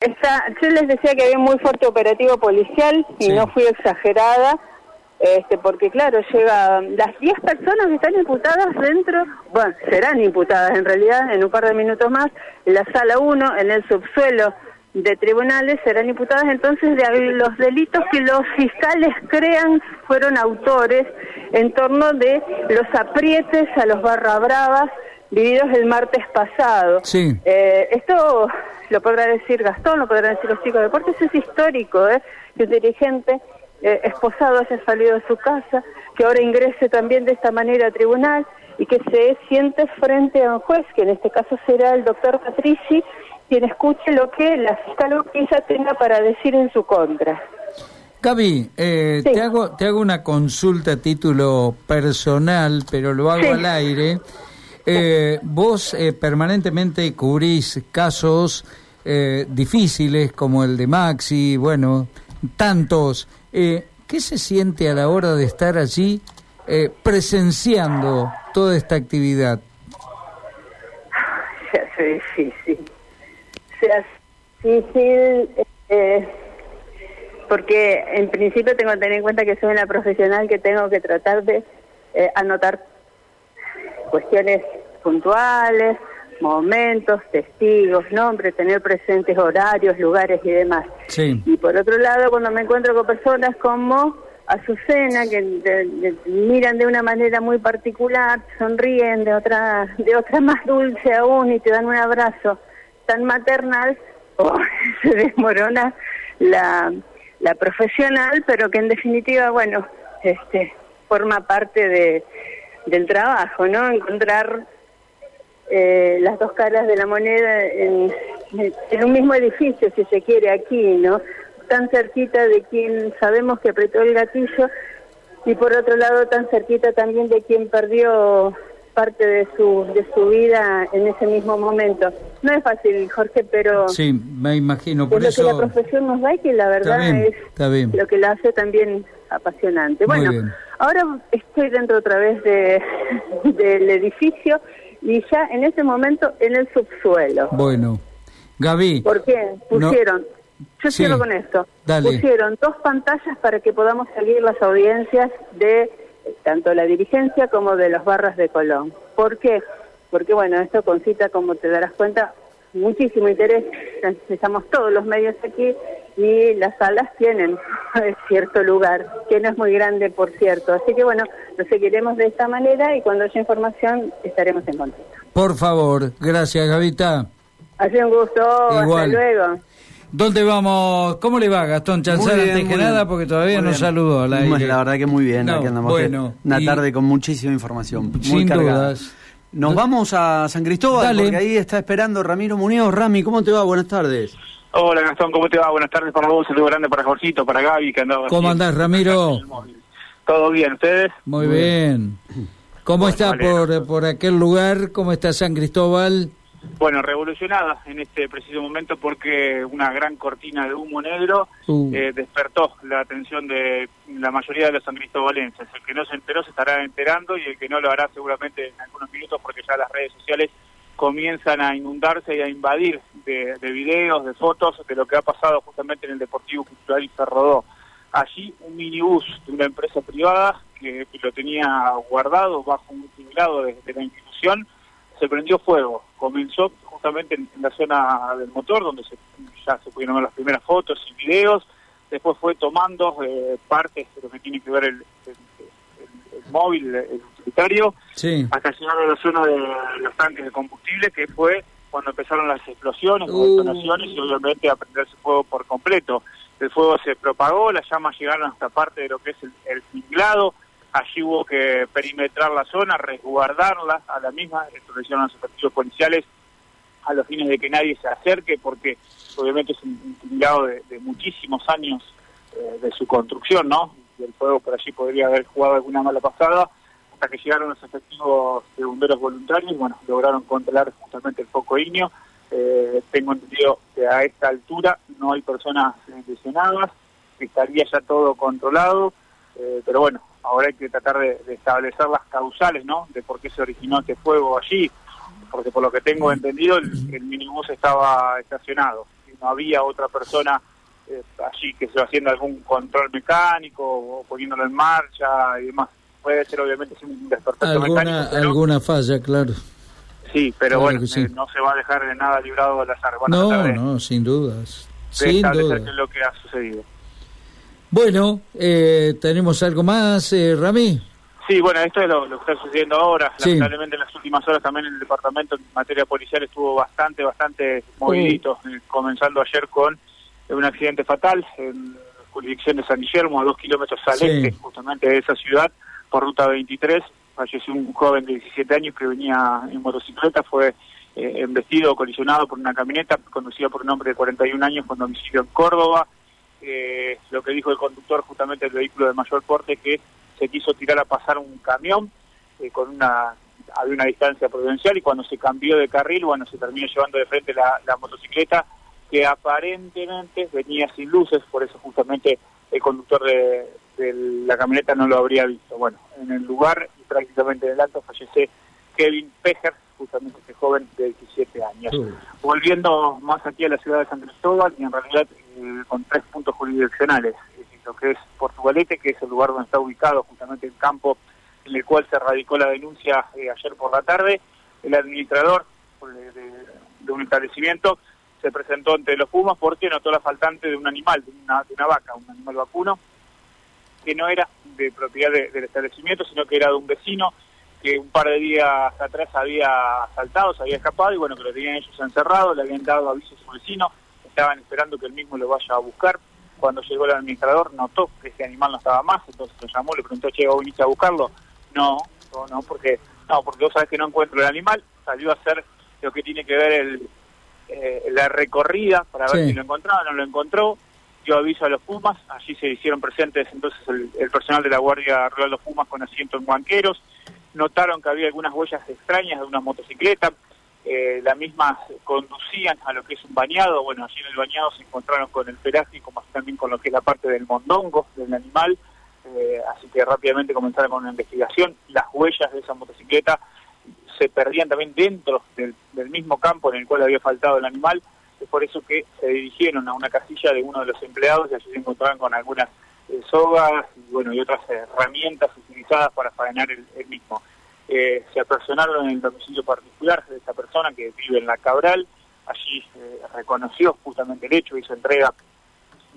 Está, yo les decía que había muy fuerte operativo policial y Sí. no fui exagerada, este, porque claro, llega las 10 personas que están imputadas dentro, bueno, serán imputadas en realidad en un par de minutos más, en la sala 1, en el subsuelo de tribunales, serán imputadas entonces de los delitos que los fiscales crean fueron autores en torno de los aprietes a los barra bravas vividos el martes pasado. Sí. Eh, esto lo podrá decir Gastón, lo podrán decir los chicos de deportes, es histórico, ¿eh? que un dirigente eh, esposado haya salido de su casa, que ahora ingrese también de esta manera a tribunal y que se siente frente a un juez, que en este caso será el doctor Patrici, quien escuche lo que la fiscal Urquiza tenga para decir en su contra. Gaby, eh, Sí. te, hago, te hago una consulta a título personal, pero lo hago Sí. al aire. Eh, vos eh, permanentemente cubrís casos eh, difíciles como el de Maxi, bueno, tantos. Eh, ¿Qué se siente a la hora de estar allí eh, presenciando toda esta actividad? Se hace difícil. Se hace difícil eh, porque en principio tengo que tener en cuenta que soy una profesional que tengo que tratar de anotar cuestiones puntuales, momentos, testigos, nombres, tener presentes horarios, lugares y demás. Sí. Y por otro lado, cuando me encuentro con personas como Azucena, que de- de- miran de una manera muy particular, sonríen de otra, de otra más dulce aún y te dan un abrazo tan maternal, oh, se desmorona la, la profesional, pero que en definitiva, bueno, este forma parte de, del trabajo, ¿no? Encontrar eh, las dos caras de la moneda en, en un mismo edificio, si se quiere, aquí, ¿no? Tan cerquita de quien sabemos que apretó el gatillo y por otro lado tan cerquita también de quien perdió parte de su, de su vida en ese mismo momento. No es fácil, Jorge, pero Sí, me imagino. es Por lo eso. que la profesión nos da y que la verdad bien, es está bien. lo que la hace también apasionante. Muy Bueno, bien. ahora estoy dentro otra vez de, del edificio y ya en ese momento en el subsuelo. Bueno, Gaby. ¿Por qué? No- Pusieron, yo Sí, cierro con esto, dale. pusieron dos pantallas para que podamos seguir las audiencias de eh, tanto la dirigencia como de los barras de Colón. ¿Por qué? Porque bueno, esto concita, como te darás cuenta, muchísimo interés, estamos todos los medios aquí y las salas tienen cierto lugar, que no es muy grande, por cierto. Así que bueno, lo seguiremos de esta manera y cuando haya información estaremos en contacto. Por favor, gracias, Gavita. Ha sido un gusto, Igual. hasta luego. ¿Dónde vamos? ¿Cómo le va, Gastón Chanzar, bien, antes que nada? Porque todavía no saludó al aire. La verdad que muy bien, No, aquí andamos. bueno, Una y- tarde con muchísima información, muy Sin cargada. dudas. Nos vamos a San Cristóbal, Dale. porque ahí está esperando Ramiro Muñoz. Rami, ¿cómo te va? Buenas tardes. Hola Gastón, ¿cómo te va? Buenas tardes para vos, saludo grande para Jorgito, para Gaby que andaba ¿Cómo andás, Ramiro? ¿Todo bien? ¿Ustedes? Muy bien. ¿Cómo Bueno, está me alegro. por, por aquel lugar? ¿Cómo está San Cristóbal? Bueno, revolucionada en este preciso momento porque una gran cortina de humo negro Uh. eh, despertó la atención de la mayoría de los san cristobalenses. El que no se enteró se estará enterando y el que no lo hará seguramente en algunos minutos porque ya las redes sociales comienzan a inundarse y a invadir de, de videos, de fotos de lo que ha pasado justamente en el Deportivo Cultural y Ferrodó. Allí un minibús de una empresa privada que lo tenía guardado bajo un tinglado de, la institución se prendió fuego. Comenzó justamente en, la zona del motor, donde se, ya se pudieron ver las primeras fotos y videos. Después fue tomando eh, partes de lo que tiene que ver el- el móvil, el utilitario, Sí. hasta llegar a la zona de los tanques de combustible, que fue cuando empezaron las explosiones, las Uh. detonaciones y obviamente a prenderse fuego por completo. El fuego se propagó, las llamas llegaron hasta parte de lo que es el, el tinglado, allí hubo que perimetrar la zona, resguardarla a la misma, esto lo hicieron los efectivos policiales a los fines de que nadie se acerque, porque obviamente es un, un tinglado de, de muchísimos años eh, de su construcción, ¿no? Y el fuego por allí podría haber jugado alguna mala pasada, hasta que llegaron los efectivos de bomberos voluntarios bueno, lograron controlar justamente el foco ignio. Eh, tengo entendido que a esta altura no hay personas lesionadas, estaría ya todo controlado, eh, pero bueno, ahora hay que tratar de, de establecer las causales, ¿no? De por qué se originó este fuego allí, porque por lo que tengo entendido el, el minibús estaba estacionado. no había otra persona eh, allí que se haciendo algún control mecánico o poniéndolo en marcha y demás. Puede ser obviamente un desperfecto ¿Alguna, Alguna falla, claro. Sí, pero bueno, eh, no se va a dejar de nada librado al azar. no, no, sin dudas. Sin dudas. lo que ha sucedido. Bueno, eh, ¿tenemos algo más, eh, Rami? Sí, bueno, esto es lo, que está sucediendo ahora. Lamentablemente en las últimas horas también el departamento en materia policial estuvo bastante, bastante movidito, eh, comenzando ayer con un accidente fatal en jurisdicción de San Guillermo, a dos kilómetros al este justamente de esa ciudad, por ruta 23. Falleció un joven de 17 años que venía en motocicleta, fue eh, embestido, colisionado por una camioneta conducida por un hombre de 41 años con domicilio en Córdoba. Eh, lo que dijo el conductor justamente del vehículo de mayor porte que se quiso tirar a pasar un camión eh, con una había una distancia prudencial y cuando se cambió de carril, bueno, se terminó llevando de frente la, motocicleta que aparentemente venía sin luces, por eso justamente el conductor de, la camioneta no lo habría visto. Bueno, en el lugar y prácticamente en el alto fallece Kevin Pejer, justamente este joven de 17 años. Volviendo más aquí a la ciudad de San Cristóbal y en realidad eh, con tres puntos jurisdiccionales, lo que es Portugalete, que es el lugar donde está ubicado justamente el campo en el cual se radicó la denuncia eh, ayer por la tarde, el administrador de, un establecimiento se presentó ante los Pumas porque notó la faltante de un animal, de una, de una vaca, un animal vacuno, que no era de propiedad del establecimiento, sino que era de un vecino que un par de días atrás había saltado, se había escapado y bueno, que lo tenían ellos encerrado, le habían dado aviso a su vecino, estaban esperando que el mismo lo vaya a buscar. Cuando llegó el administrador notó que ese animal no estaba más, entonces lo llamó, le preguntó, che, ¿vos viniste a buscarlo? No, no, no, porque no, porque vos sabés que no encuentro el animal, salió a hacer lo que tiene que ver el, eh, la recorrida para ver si lo encontraba, no lo encontró, dio aviso a los Pumas, allí se hicieron presentes entonces el, el personal de la Guardia Rural de los Pumas con asiento en banqueros, notaron que había algunas huellas extrañas de una motocicleta, eh, la misma conducían a lo que es un bañado, bueno, allí en el bañado se encontraron con el pelaje, como también con lo que es la parte del mondongo del animal, eh, así que rápidamente comenzaron con una investigación, las huellas de esa motocicleta se perdían también dentro del, mismo campo en el cual había faltado el animal, es por eso que se dirigieron a una casilla de uno de los empleados y allí se encontraron con algunas eh, sogas y bueno y otras herramientas utilizadas para faenar el, mismo. Eh, se apersonaron en el domicilio particular de esta persona que vive en la Cabral, allí eh, reconoció justamente el hecho, hizo entrega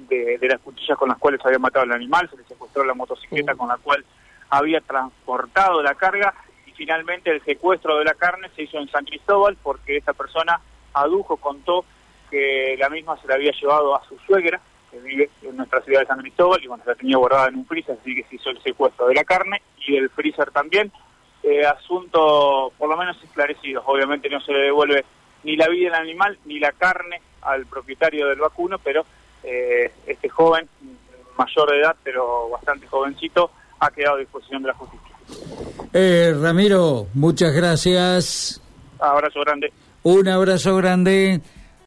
de, las cuchillas con las cuales había matado al animal, se le secuestró la motocicleta con la cual había transportado la carga finalmente el secuestro de la carne se hizo en San Cristóbal porque esta persona adujo, contó que la misma se la había llevado a su suegra, que vive en nuestra ciudad de San Cristóbal y bueno, la tenía guardada en un freezer, así que se hizo el secuestro de la carne y del freezer también. Eh, asunto por lo menos esclarecido. Obviamente no se le devuelve ni la vida del animal ni la carne al propietario del vacuno, pero eh, este joven, mayor de edad, pero bastante jovencito, ha quedado a disposición de la justicia. Eh, Ramiro, muchas gracias. Abrazo grande. Un abrazo grande.